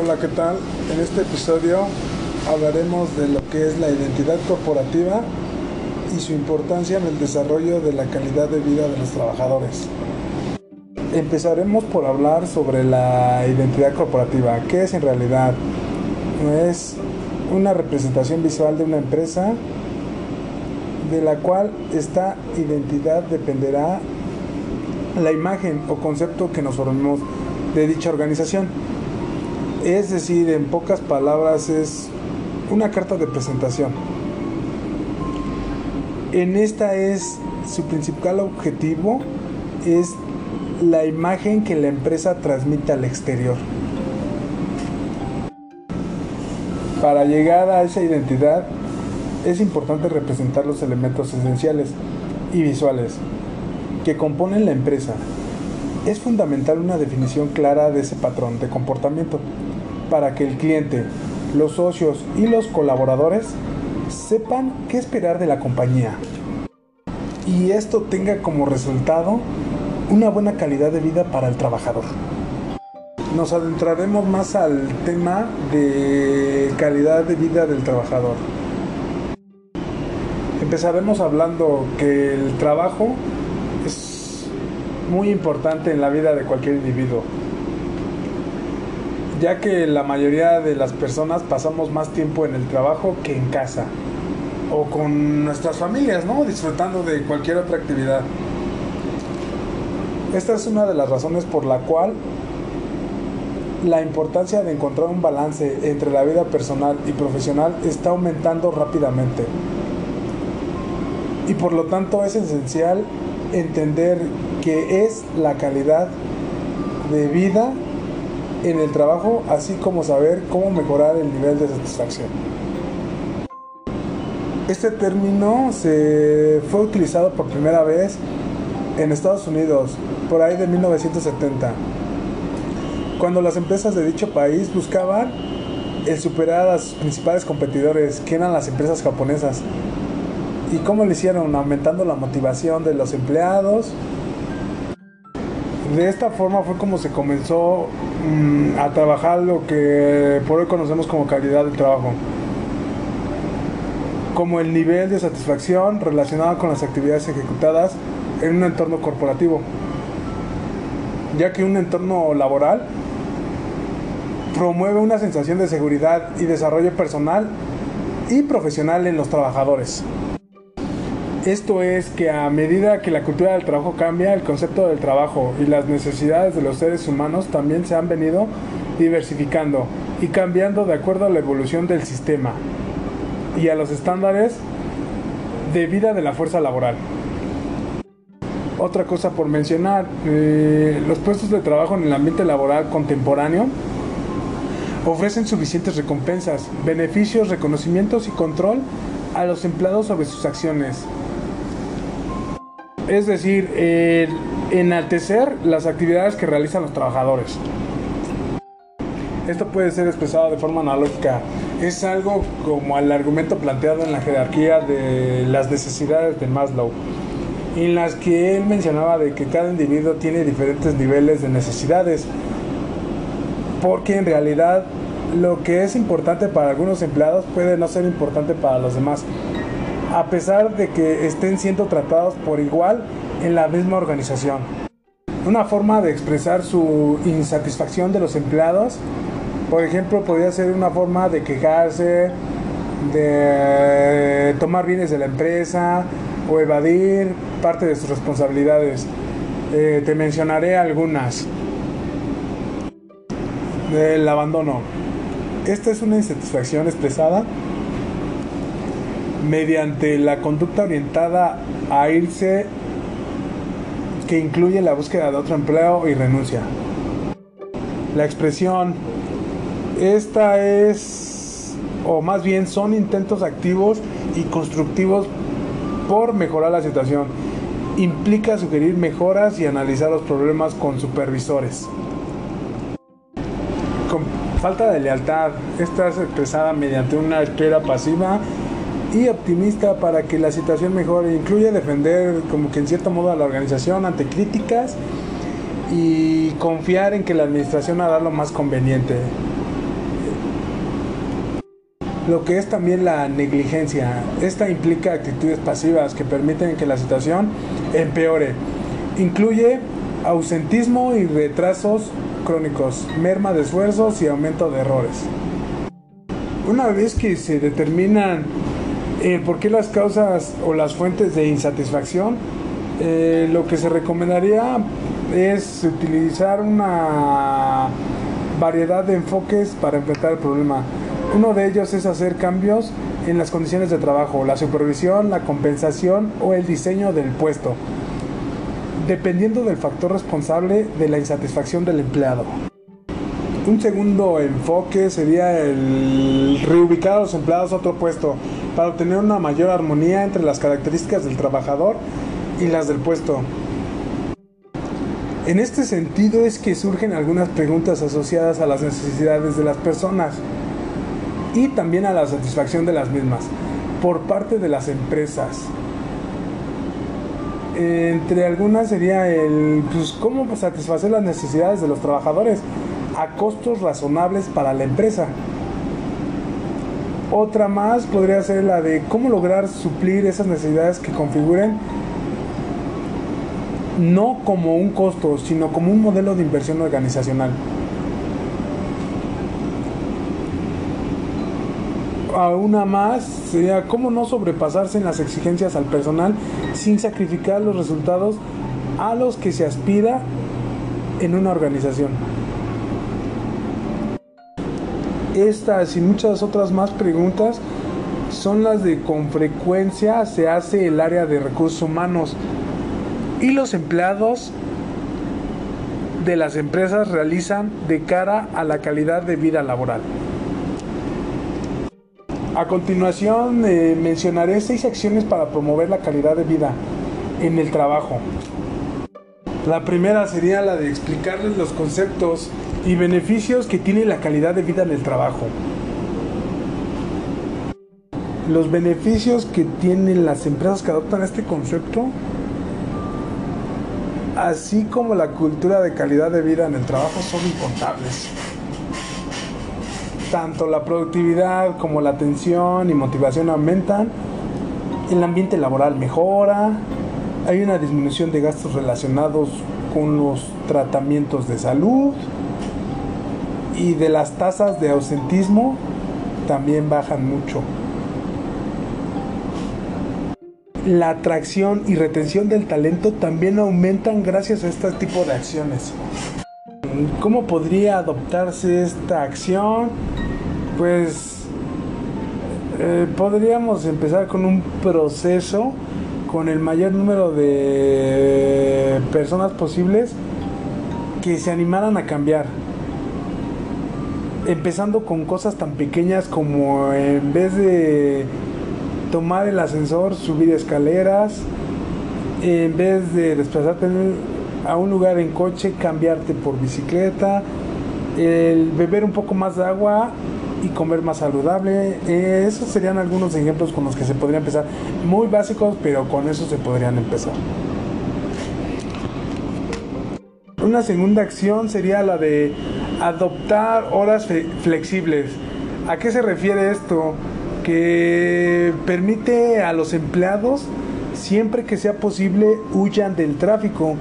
Hola, ¿qué tal? En este episodio hablaremos de lo que es la identidad corporativa y su importancia en el desarrollo de la calidad de vida de los trabajadores. Empezaremos por hablar sobre la identidad corporativa. ¿Qué es en realidad? Es una representación visual de una empresa de la cual esta identidad dependerá la imagen o concepto que nos formemos de dicha organización. Es decir, en pocas palabras es una carta de presentación. En esta es su principal objetivo es la imagen que la empresa transmite al exterior. Para llegar a esa identidad es importante representar los elementos esenciales y visuales que componen la empresa. Es fundamental una definición clara de ese patrón de comportamiento para que el cliente, los socios y los colaboradores sepan qué esperar de la compañía. Y esto tenga como resultado una buena calidad de vida para el trabajador. Nos adentraremos más al tema de calidad de vida del trabajador. Empezaremos hablando que el trabajo es muy importante en la vida de cualquier individuo ya que la mayoría de las personas pasamos más tiempo en el trabajo que en casa o con nuestras familias, ¿no? Disfrutando de cualquier otra actividad. Esta es una de las razones por la cual la importancia de encontrar un balance entre la vida personal y profesional está aumentando rápidamente. Y por lo tanto es esencial entender que es la calidad de vida en el trabajo, así como saber cómo mejorar el nivel de satisfacción. Este término se fue utilizado por primera vez en Estados Unidos, por ahí de 1970, cuando las empresas de dicho país buscaban el superar a sus principales competidores, que eran las empresas japonesas. ¿Y cómo lo hicieron? Aumentando la motivación de los empleados, de esta forma fue como se comenzó mm, a trabajar lo que por hoy conocemos como calidad del trabajo. Como el nivel de satisfacción relacionado con las actividades ejecutadas en un entorno corporativo. Ya que un entorno laboral promueve una sensación de seguridad y desarrollo personal y profesional en los trabajadores. Esto es que a medida que la cultura del trabajo cambia, el concepto del trabajo y las necesidades de los seres humanos también se han venido diversificando y cambiando de acuerdo a la evolución del sistema y a los estándares de vida de la fuerza laboral. Otra cosa por mencionar, eh, los puestos de trabajo en el ambiente laboral contemporáneo ofrecen suficientes recompensas, beneficios, reconocimientos y control a los empleados sobre sus acciones, es decir, enaltecer las actividades que realizan los trabajadores. Esto puede ser expresado de forma analógica. Es algo como el argumento planteado en la jerarquía de las necesidades de Maslow, en las que él mencionaba de que cada individuo tiene diferentes niveles de necesidades, porque en realidad lo que es importante para algunos empleados puede no ser importante para los demás a pesar de que estén siendo tratados por igual en la misma organización. Una forma de expresar su insatisfacción de los empleados, por ejemplo, podría ser una forma de quejarse, de tomar bienes de la empresa o evadir parte de sus responsabilidades. Eh, te mencionaré algunas. Del abandono. Esta es una insatisfacción expresada mediante la conducta orientada a irse que incluye la búsqueda de otro empleo y renuncia. La expresión, esta es, o más bien son intentos activos y constructivos por mejorar la situación. Implica sugerir mejoras y analizar los problemas con supervisores. Con falta de lealtad, esta es expresada mediante una espera pasiva y optimista para que la situación mejore. Incluye defender como que en cierto modo a la organización ante críticas y confiar en que la administración hará lo más conveniente. lo que es también la negligencia. Esta implica actitudes pasivas que permiten que la situación empeore. Incluye ausentismo y retrasos crónicos, merma de esfuerzos y aumento de errores. Una vez que se determinan eh, por qué las causas o las fuentes de insatisfacción, eh, lo que se recomendaría es utilizar una variedad de enfoques para enfrentar el problema. Uno de ellos es hacer cambios en las condiciones de trabajo, la supervisión, la compensación o el diseño del puesto, dependiendo del factor responsable de la insatisfacción del empleado. Un segundo enfoque sería el reubicar a los empleados a otro puesto para obtener una mayor armonía entre las características del trabajador y las del puesto. En este sentido es que surgen algunas preguntas asociadas a las necesidades de las personas y también a la satisfacción de las mismas por parte de las empresas. Entre algunas sería el pues, cómo satisfacer las necesidades de los trabajadores a costos razonables para la empresa. Otra más podría ser la de cómo lograr suplir esas necesidades que configuren no como un costo, sino como un modelo de inversión organizacional. a una más sería cómo no sobrepasarse en las exigencias al personal sin sacrificar los resultados a los que se aspira en una organización. Estas y muchas otras más preguntas son las de con frecuencia se hace el área de recursos humanos y los empleados de las empresas realizan de cara a la calidad de vida laboral. A continuación eh, mencionaré seis acciones para promover la calidad de vida en el trabajo. La primera sería la de explicarles los conceptos y beneficios que tiene la calidad de vida en el trabajo. Los beneficios que tienen las empresas que adoptan este concepto, así como la cultura de calidad de vida en el trabajo, son incontables tanto la productividad como la atención y motivación aumentan, el ambiente laboral mejora, hay una disminución de gastos relacionados con los tratamientos de salud y de las tasas de ausentismo también bajan mucho. La atracción y retención del talento también aumentan gracias a este tipo de acciones. ¿Cómo podría adoptarse esta acción? Pues eh, podríamos empezar con un proceso con el mayor número de personas posibles que se animaran a cambiar. Empezando con cosas tan pequeñas como en vez de tomar el ascensor, subir escaleras, en vez de desplazarte a un lugar en coche, cambiarte por bicicleta, beber un poco más de agua y comer más saludable. Eh, esos serían algunos ejemplos con los que se podría empezar. Muy básicos, pero con eso se podrían empezar. Una segunda acción sería la de adoptar horas flexibles. ¿A qué se refiere esto? Que permite a los empleados, siempre que sea posible, huyan del tráfico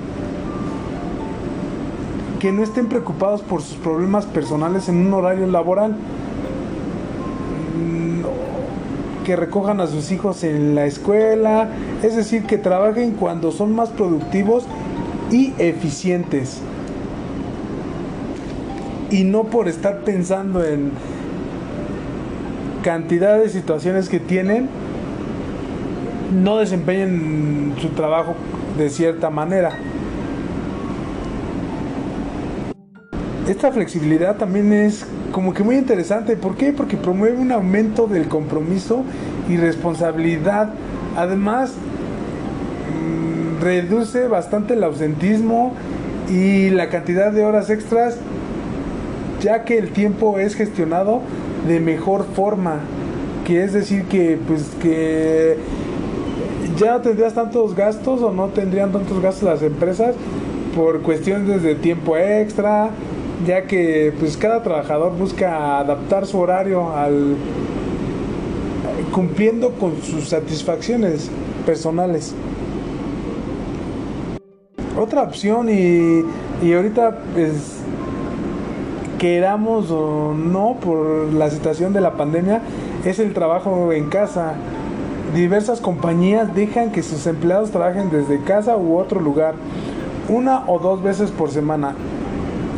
que no estén preocupados por sus problemas personales en un horario laboral. Mm, que recojan a sus hijos en la escuela, es decir, que trabajen cuando son más productivos y eficientes. Y no por estar pensando en cantidad de situaciones que tienen, no desempeñen su trabajo de cierta manera. esta flexibilidad también es como que muy interesante. ¿Por qué? Porque promueve un aumento del compromiso y responsabilidad. Además, reduce bastante el ausentismo y la cantidad de horas extras, ya que el tiempo es gestionado de mejor forma. Que es decir que pues que ya no tendrías tantos gastos o no tendrían tantos gastos las empresas por cuestiones de tiempo extra, ya que pues cada trabajador busca adaptar su horario al, cumpliendo con sus satisfacciones personales. Otra opción y, y ahorita pues queramos o no por la situación de la pandemia es el trabajo en casa. Diversas compañías dejan que sus empleados trabajen desde casa u otro lugar, una o dos veces por semana.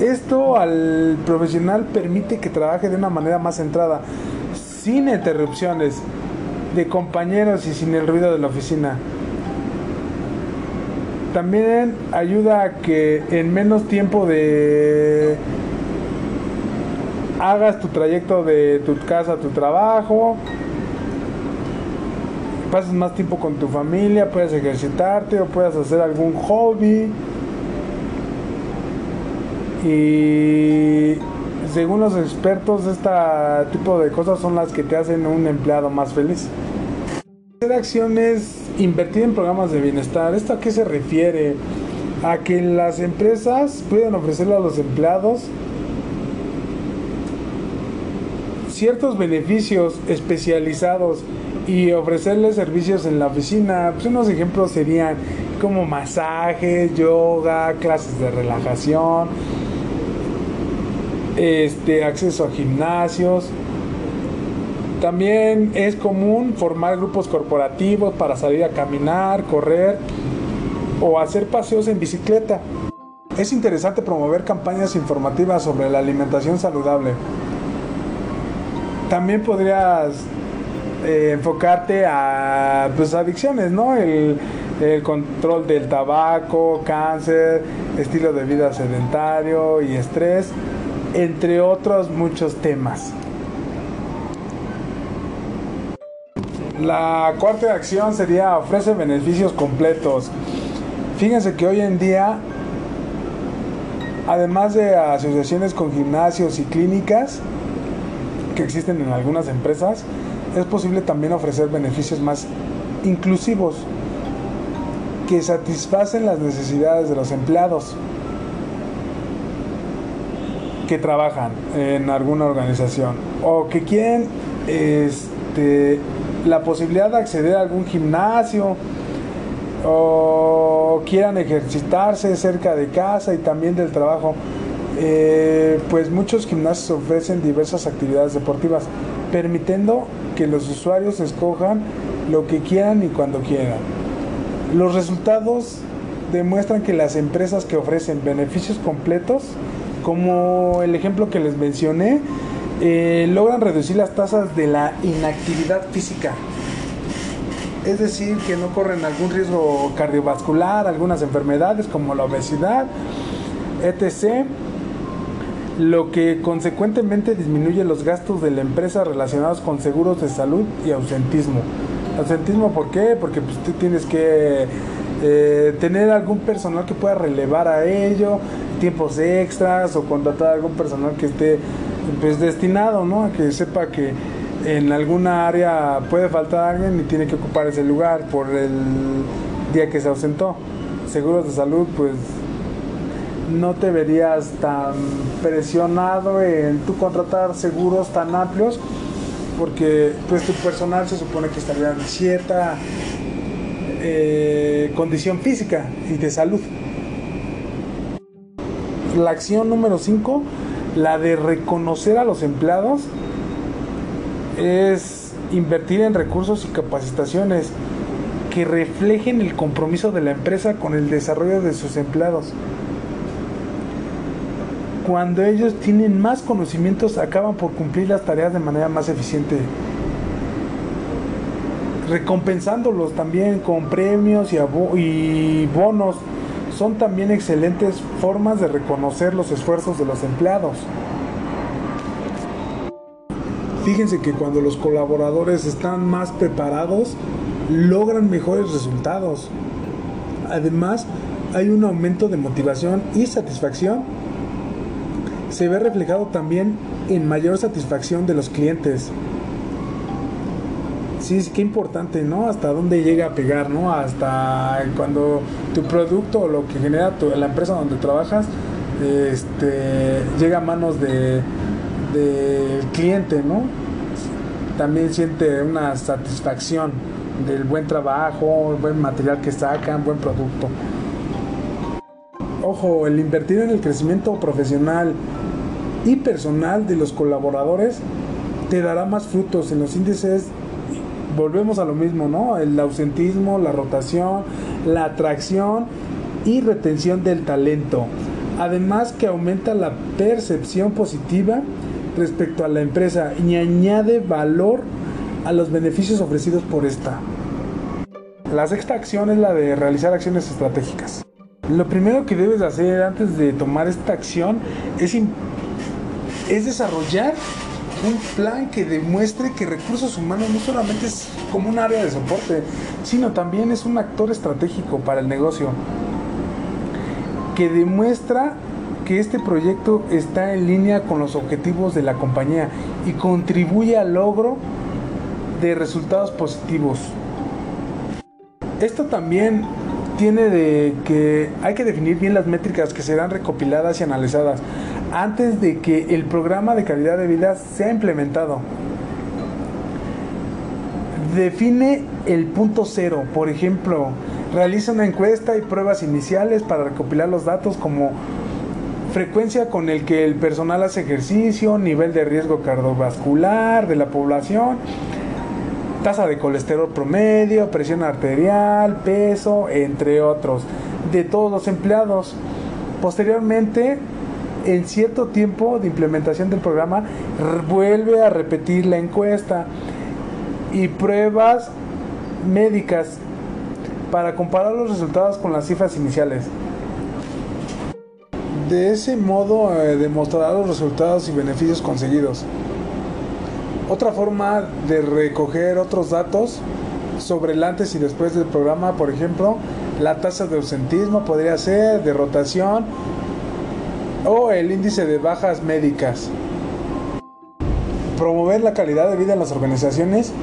Esto al profesional permite que trabaje de una manera más centrada, sin interrupciones de compañeros y sin el ruido de la oficina. También ayuda a que en menos tiempo de hagas tu trayecto de tu casa a tu trabajo, pases más tiempo con tu familia, puedes ejercitarte o puedes hacer algún hobby. Y según los expertos, este tipo de cosas son las que te hacen un empleado más feliz. Hacer acciones, invertir en programas de bienestar. ¿Esto a qué se refiere? A que las empresas pueden ofrecerle a los empleados ciertos beneficios especializados y ofrecerles servicios en la oficina. Pues unos ejemplos serían como masajes, yoga, clases de relajación, este, acceso a gimnasios. También es común formar grupos corporativos para salir a caminar, correr o hacer paseos en bicicleta. Es interesante promover campañas informativas sobre la alimentación saludable también podrías eh, enfocarte a pues, adicciones, ¿no? El, el, control del tabaco, cáncer, estilo de vida sedentario y estrés, entre otros muchos temas. La cuarta acción sería ofrece beneficios completos. Fíjense que hoy en día, además de asociaciones con gimnasios y clínicas, que existen en algunas empresas, es posible también ofrecer beneficios más inclusivos que satisfacen las necesidades de los empleados que trabajan en alguna organización o que quieren este, la posibilidad de acceder a algún gimnasio o quieran ejercitarse cerca de casa y también del trabajo eh, pues muchos gimnasios ofrecen diversas actividades deportivas, permitiendo que los usuarios escojan lo que quieran y cuando quieran. Los resultados demuestran que las empresas que ofrecen beneficios completos, como el ejemplo que les mencioné, eh, logran reducir las tasas de la inactividad física. Es decir, que no corren algún riesgo cardiovascular, algunas enfermedades como la obesidad, etc lo que consecuentemente disminuye los gastos de la empresa relacionados con seguros de salud y ausentismo. Ausentismo, ¿por qué? Porque pues, tú tienes que eh, tener algún personal que pueda relevar a ello, tiempos extras o contratar a algún personal que esté pues destinado, ¿no? A que sepa que en alguna área puede faltar alguien y tiene que ocupar ese lugar por el día que se ausentó. Seguros de salud, pues no te verías tan presionado en tu contratar seguros tan amplios porque pues tu personal se supone que estaría en cierta eh, condición física y de salud. La acción número 5, la de reconocer a los empleados, es invertir en recursos y capacitaciones que reflejen el compromiso de la empresa con el desarrollo de sus empleados cuando ellos tienen más conocimientos acaban por cumplir las tareas de manera más eficiente. Recompensándolos también con premios y bonos son también excelentes formas de reconocer los esfuerzos de los empleados. Fíjense que cuando los colaboradores están más preparados, logran mejores resultados. Además, hay un aumento de motivación y satisfacción se ve reflejado también en mayor satisfacción de los clientes. Sí, qué importante, ¿no? Hasta dónde llega a pegar, ¿no? Hasta cuando tu producto o lo que genera tu, la empresa donde trabajas este, llega a manos de, del cliente, ¿no? también siente una satisfacción del buen trabajo, el buen material que sacan, buen producto. Ojo, el invertir en el crecimiento profesional y personal de los colaboradores te dará más frutos en los índices. Volvemos a lo mismo, ¿no? El ausentismo, la rotación, la atracción y retención del talento. Además que aumenta la percepción positiva respecto a la empresa y añade valor a los beneficios ofrecidos por esta. La sexta acción es la de realizar acciones estratégicas. Lo primero que debes hacer antes de tomar esta acción es, es desarrollar un plan que demuestre que recursos humanos no solamente es como un área de soporte, sino también es un actor estratégico para el negocio. Que demuestra que este proyecto está en línea con los objetivos de la compañía y contribuye al logro de resultados positivos. Esto también tiene de que hay que definir bien las métricas que serán recopiladas y analizadas antes de que el programa de calidad de vida sea implementado. Define el punto cero, por ejemplo, realiza una encuesta y pruebas iniciales para recopilar los datos como frecuencia con el que el personal hace ejercicio, nivel de riesgo cardiovascular de la población, tasa de colesterol promedio, presión arterial, peso, entre otros, de todos los empleados. Posteriormente, en cierto tiempo de implementación del programa, vuelve a repetir la encuesta y pruebas médicas para comparar los resultados con las cifras iniciales. De ese modo eh, los resultados y beneficios conseguidos. Otra forma de recoger otros datos sobre el antes y después del programa, por ejemplo, la tasa de ausentismo podría ser de rotación o el índice de bajas médicas. Promover la calidad de vida en las organizaciones.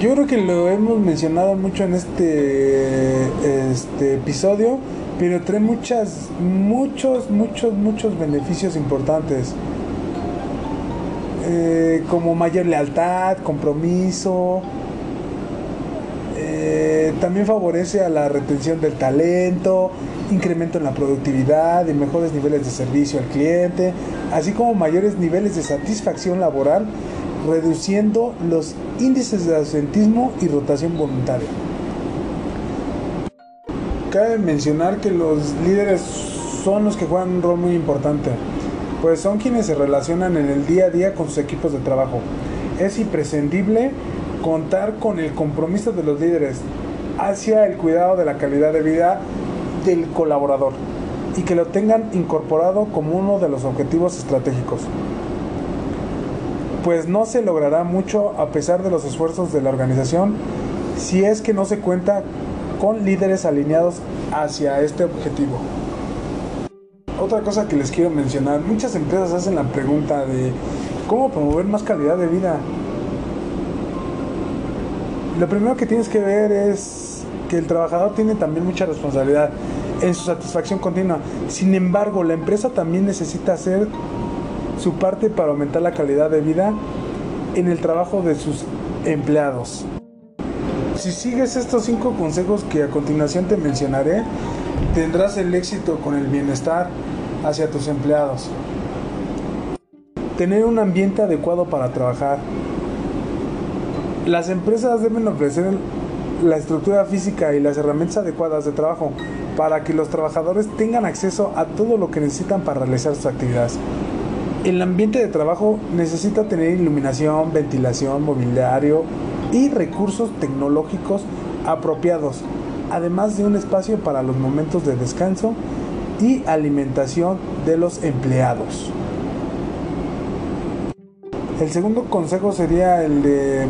Yo creo que lo hemos mencionado mucho en este, este episodio, pero trae muchas, muchos, muchos, muchos beneficios importantes. Eh, como mayor lealtad, compromiso. Eh, también favorece a la retención del talento, incremento en la productividad y mejores niveles de servicio al cliente, así como mayores niveles de satisfacción laboral, reduciendo los índices de ausentismo y rotación voluntaria. Cabe mencionar que los líderes son los que juegan un rol muy importante pues son quienes se relacionan en el día a día con sus equipos de trabajo. Es imprescindible contar con el compromiso de los líderes hacia el cuidado de la calidad de vida del colaborador y que lo tengan incorporado como uno de los objetivos estratégicos. Pues no se logrará mucho a pesar de los esfuerzos de la organización si es que no se cuenta con líderes alineados hacia este objetivo otra cosa que les quiero mencionar, muchas empresas hacen la pregunta de cómo promover más calidad de vida. Lo primero que tienes que ver es que el trabajador tiene también mucha responsabilidad en su satisfacción continua. Sin embargo, la empresa también necesita hacer su parte para aumentar la calidad de vida en el trabajo de sus empleados. Si sigues estos cinco consejos que a continuación te mencionaré, tendrás el éxito con el bienestar hacia tus empleados. Tener un ambiente adecuado para trabajar. Las empresas deben ofrecer la estructura física y las herramientas adecuadas de trabajo para que los trabajadores tengan acceso a todo lo que necesitan para realizar sus actividades. El ambiente de trabajo necesita tener iluminación, ventilación, mobiliario y recursos tecnológicos apropiados, además de un espacio para los momentos de descanso y alimentación de los empleados. El segundo consejo sería el de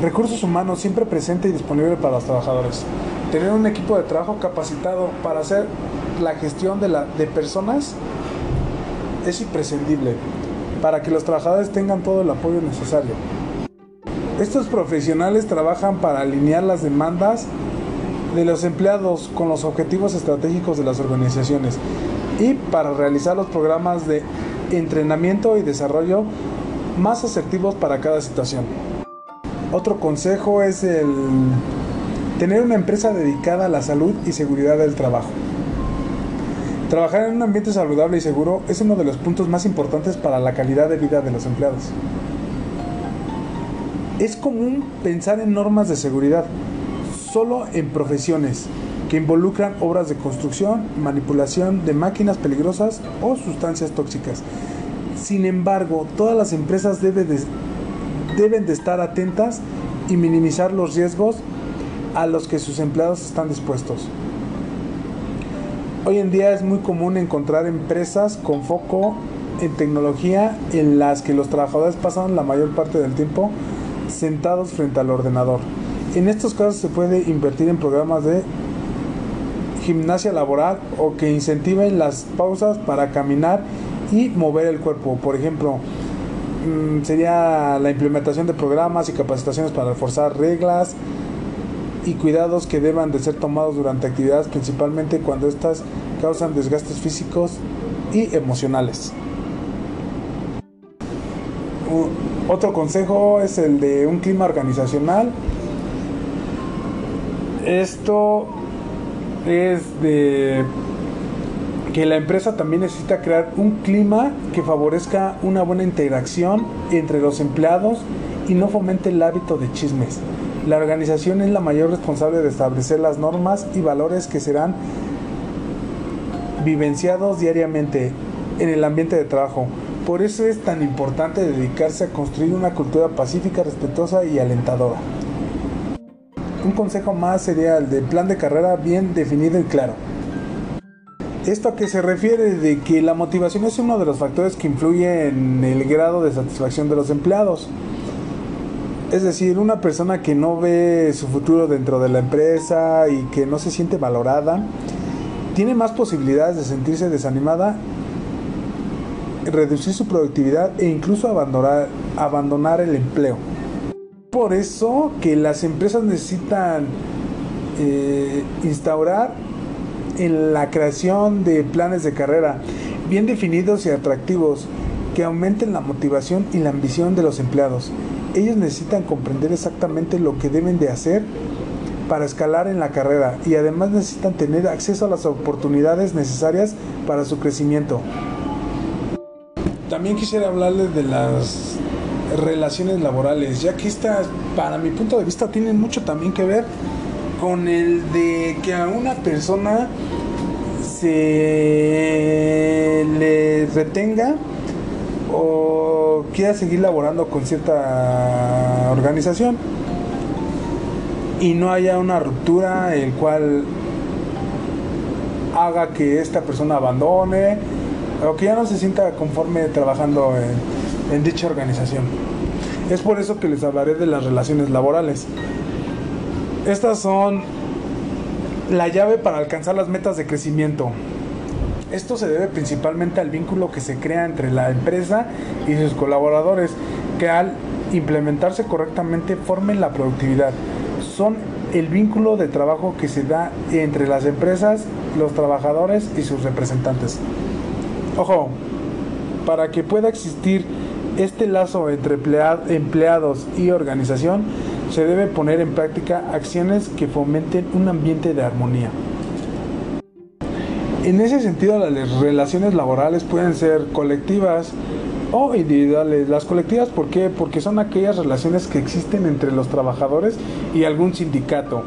recursos humanos siempre presente y disponible para los trabajadores. Tener un equipo de trabajo capacitado para hacer la gestión de, la, de personas es imprescindible para que los trabajadores tengan todo el apoyo necesario. Estos profesionales trabajan para alinear las demandas de los empleados con los objetivos estratégicos de las organizaciones y para realizar los programas de entrenamiento y desarrollo más asertivos para cada situación. Otro consejo es el tener una empresa dedicada a la salud y seguridad del trabajo. Trabajar en un ambiente saludable y seguro es uno de los puntos más importantes para la calidad de vida de los empleados. Es común pensar en normas de seguridad solo en profesiones que involucran obras de construcción, manipulación de máquinas peligrosas o sustancias tóxicas. Sin embargo, todas las empresas deben de, deben de estar atentas y minimizar los riesgos a los que sus empleados están dispuestos. Hoy en día es muy común encontrar empresas con foco en tecnología en las que los trabajadores pasan la mayor parte del tiempo sentados frente al ordenador. En estos casos se puede invertir en programas de gimnasia laboral o que incentiven las pausas para caminar y mover el cuerpo. Por ejemplo, mm, sería la implementación de programas y capacitaciones para reforzar reglas, y cuidados que deban de ser tomados durante actividades principalmente cuando estas causan desgastes físicos y emocionales. Otro consejo es el de un clima organizacional. Esto es de que la empresa también necesita crear un clima que favorezca una buena interacción entre los empleados y no fomente el hábito de chismes. La organización es la mayor responsable de establecer las normas y valores que serán vivenciados diariamente en el ambiente de trabajo. Por eso es tan importante dedicarse a construir una cultura pacífica, respetuosa y alentadora. Un consejo más sería el de plan de carrera bien definido y claro. Esto a qué se refiere de que la motivación es uno de los factores que influye en el grado de satisfacción de los empleados. Es decir, una persona que no ve su futuro dentro de la empresa y que no se siente valorada, tiene más posibilidades de sentirse desanimada, reducir su productividad e incluso abandonar el empleo. Por eso que las empresas necesitan eh, instaurar en la creación de planes de carrera bien definidos y atractivos que aumenten la motivación y la ambición de los empleados ellos necesitan comprender exactamente lo que deben de hacer para escalar en la carrera y además necesitan tener acceso a las oportunidades necesarias para su crecimiento. También quisiera hablarles de las relaciones laborales, ya que estas, para mi punto de vista, tienen mucho también que ver con el de que a una persona se le retenga o quiera seguir laborando con cierta organización y no haya una ruptura el cual haga que esta persona abandone o que ya no se sienta conforme trabajando en, en dicha organización. Es por eso que les hablaré de las relaciones laborales. Estas son la llave para alcanzar las metas de crecimiento. Esto se debe principalmente al vínculo que se crea entre la empresa y sus colaboradores, que al implementarse correctamente formen la productividad. Son el vínculo de trabajo que se da entre las empresas, los trabajadores y sus representantes. Ojo, para que pueda existir este lazo entre empleados y organización, se debe poner en práctica acciones que fomenten un ambiente de armonía. En ese sentido, las relaciones laborales pueden ser colectivas o individuales. Las colectivas, ¿por qué? Porque son aquellas relaciones que existen entre los trabajadores y algún sindicato.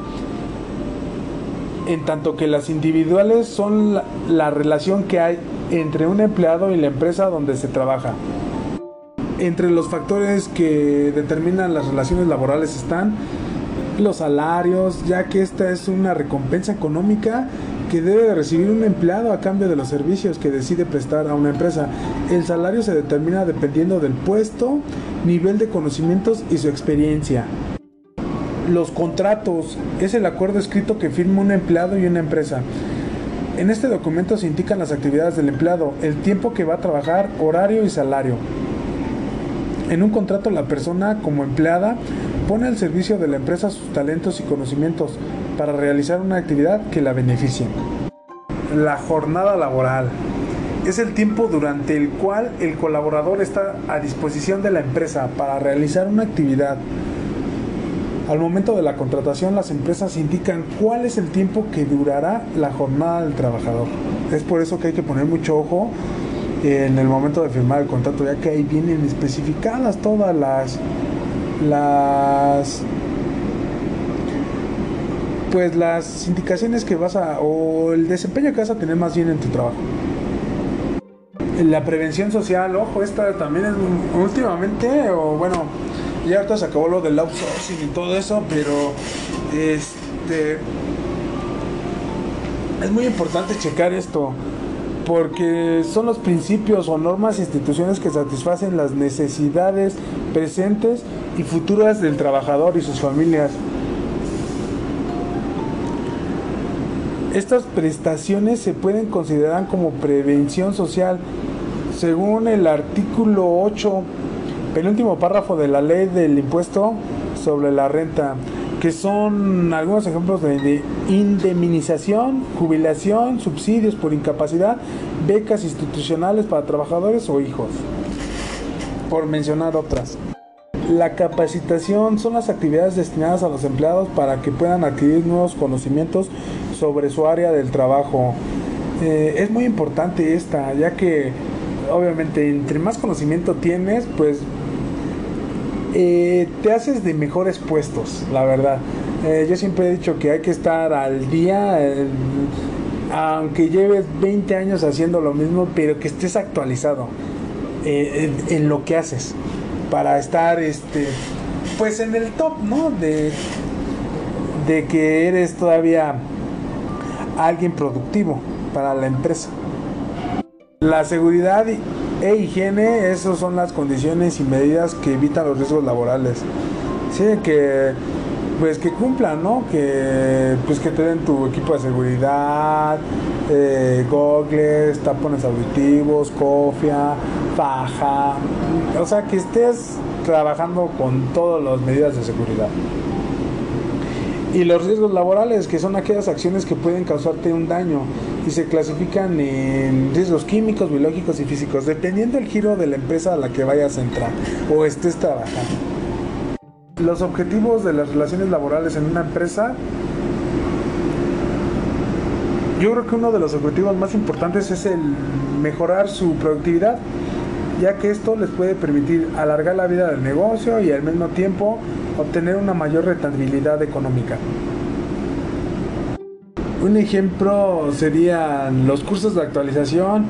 En tanto que las individuales son la, la relación que hay entre un empleado y la empresa donde se trabaja. Entre los factores que determinan las relaciones laborales están los salarios, ya que esta es una recompensa económica que debe de recibir un empleado a cambio de los servicios que decide prestar a una empresa. El salario se determina dependiendo del puesto, nivel de conocimientos y su experiencia. Los contratos es el acuerdo escrito que firma un empleado y una empresa. En este documento se indican las actividades del empleado, el tiempo que va a trabajar, horario y salario. En un contrato la persona como empleada pone al servicio de la empresa sus talentos y conocimientos para realizar una actividad que la beneficie. La jornada laboral. es el tiempo durante el cual el colaborador está a disposición de la empresa para realizar una actividad. Al momento de la contratación, las empresas indican cuál es el tiempo que durará la jornada del trabajador. Es por eso que hay que poner mucho ojo en el momento de firmar el contrato, ya que ahí vienen especificadas todas las las pues las indicaciones que vas a o el desempeño que vas a tener más bien en tu trabajo. La prevención social, ojo, esta también es últimamente o bueno, ya ahorita se acabó lo del outsourcing y todo eso, pero este es muy importante checar esto porque son los principios o normas e instituciones que satisfacen las necesidades presentes y futuras del trabajador y sus familias. Estas prestaciones se pueden considerar como prevención social según el artículo 8, penúltimo párrafo de la ley del impuesto sobre la renta que son algunos ejemplos de, indemnización, jubilación, subsidios por incapacidad, becas institucionales para trabajadores o hijos, por mencionar otras. La capacitación son las actividades destinadas a los empleados para que puedan adquirir nuevos conocimientos sobre su área del trabajo. Eh, es muy importante esta, ya que obviamente entre más conocimiento tienes, pues eh, te haces de mejores puestos, la verdad. Eh, yo siempre he dicho que hay que estar al día, aunque lleves 20 años haciendo lo mismo, pero que estés actualizado eh, en, lo que haces para estar, este, pues en el top, ¿no? De que eres todavía alguien productivo para la empresa. La seguridad e higiene, esas son las condiciones y medidas que evitan los riesgos laborales. Sí, que pues que cumplan, ¿no? Que pues que te den tu equipo de seguridad, eh, tapones auditivos, cofia, faja, o sea que estés trabajando con todas las medidas de seguridad. Y los riesgos laborales, que son aquellas acciones que pueden causarte un daño y se clasifican en riesgos químicos, biológicos y físicos, dependiendo del giro de la empresa a la que vayas a entrar o estés trabajando. Los objetivos de las relaciones laborales en una empresa, yo creo que uno de los objetivos más importantes es el mejorar su productividad, ya que esto les puede permitir alargar la vida del negocio y al mismo tiempo obtener una mayor rentabilidad económica. Un ejemplo serían los cursos de actualización.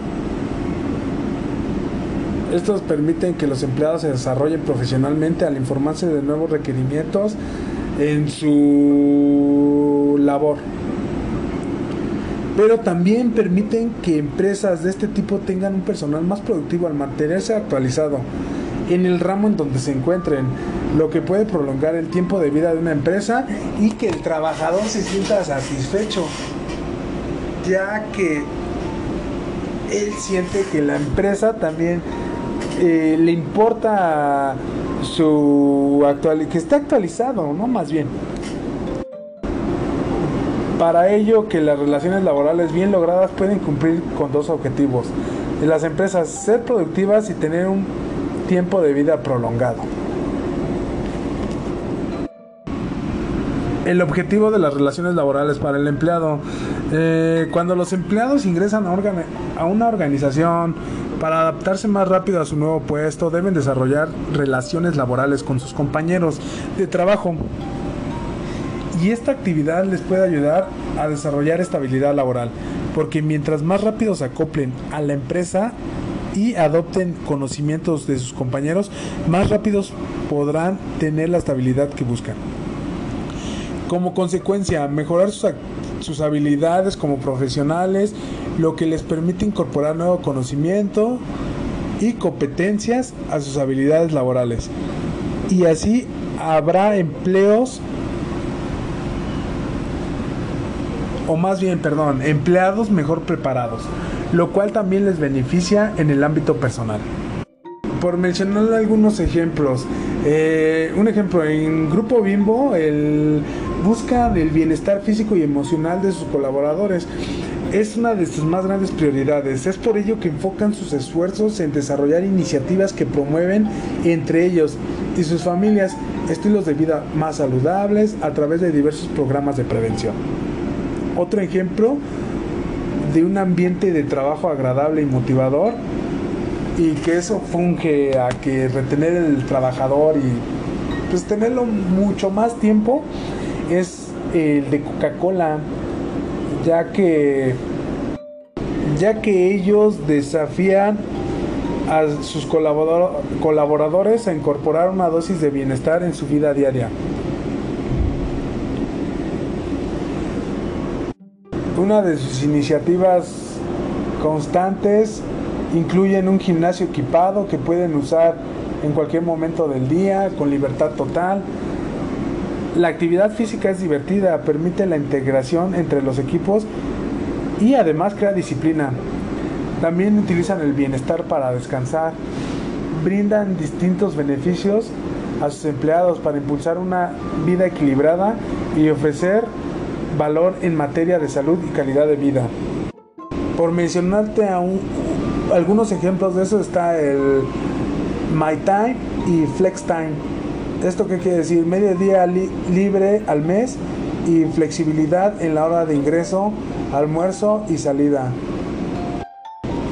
Estos permiten que los empleados se desarrollen profesionalmente al informarse de nuevos requerimientos en su labor. Pero también permiten que empresas de este tipo tengan un personal más productivo al mantenerse actualizado en el ramo en donde se encuentren, lo que puede prolongar el tiempo de vida de una empresa y que el trabajador se sienta satisfecho, ya que él siente que la empresa también eh, le importa su actual que esté actualizado, no más bien. Para ello que las relaciones laborales bien logradas pueden cumplir con dos objetivos. Las empresas ser productivas y tener un tiempo de vida prolongado. El objetivo de las relaciones laborales para el empleado. Eh, cuando los empleados ingresan a, a una organización para adaptarse más rápido a su nuevo puesto, deben desarrollar relaciones laborales con sus compañeros de trabajo. Y esta actividad les puede ayudar a desarrollar estabilidad laboral, porque mientras más rápido se acoplen a la empresa, y adopten conocimientos de sus compañeros, más rápidos podrán tener la estabilidad que buscan. Como consecuencia, mejorar sus, habilidades como profesionales, lo que les permite incorporar nuevo conocimiento y competencias a sus habilidades laborales. Y así habrá empleos o más bien, perdón, empleados mejor preparados, lo cual también les beneficia en el ámbito personal. Por mencionar algunos ejemplos, eh, un ejemplo, en Grupo Bimbo el, busca el bienestar físico y emocional de sus colaboradores. es una de sus más grandes prioridades. Es por ello que enfocan sus esfuerzos en desarrollar iniciativas que promueven entre ellos y sus familias estilos de vida más saludables a través de diversos programas de prevención. Otro ejemplo de un ambiente de trabajo agradable y motivador y que eso funge a que retener el trabajador y pues tenerlo mucho más tiempo es el de Coca-Cola ya que ya que ellos desafían a sus colaboradores a incorporar una dosis de bienestar en su vida diaria. Una de sus iniciativas constantes incluyen un gimnasio equipado que pueden usar en cualquier momento del día con libertad total. La actividad física es divertida, permite la integración entre los equipos y además crea disciplina. También utilizan el bienestar para descansar. Brindan distintos beneficios a sus empleados para impulsar una vida equilibrada y ofrecer valor en materia de salud y calidad de vida. Por mencionarte algunos ejemplos de eso está el My Time y Flex Time. ¿Esto qué quiere decir? Medio día libre al mes y flexibilidad en la hora de ingreso, almuerzo y salida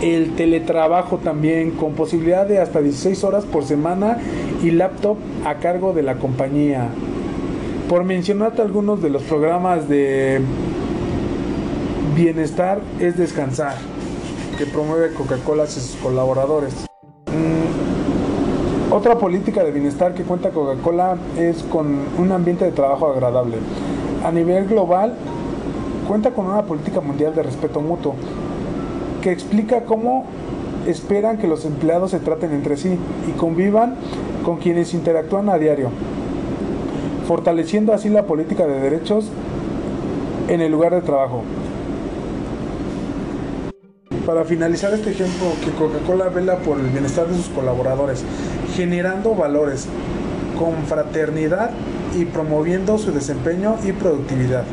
el teletrabajo también con posibilidad de hasta 16 horas por semana y laptop a cargo de la compañía. Por mencionarte algunos de los programas de bienestar es descansar, que promueve Coca-Cola a sus colaboradores. Mm, otra política de bienestar que cuenta Coca-Cola es con un ambiente de trabajo agradable. A nivel global, cuenta con una política mundial de respeto mutuo que explica cómo esperan que los empleados se traten entre sí y convivan con quienes interactúan a diario, fortaleciendo así la política de derechos en el lugar de trabajo. Para finalizar este ejemplo, que Coca-Cola vela por el bienestar de sus colaboradores, generando valores con fraternidad y promoviendo su desempeño y productividad.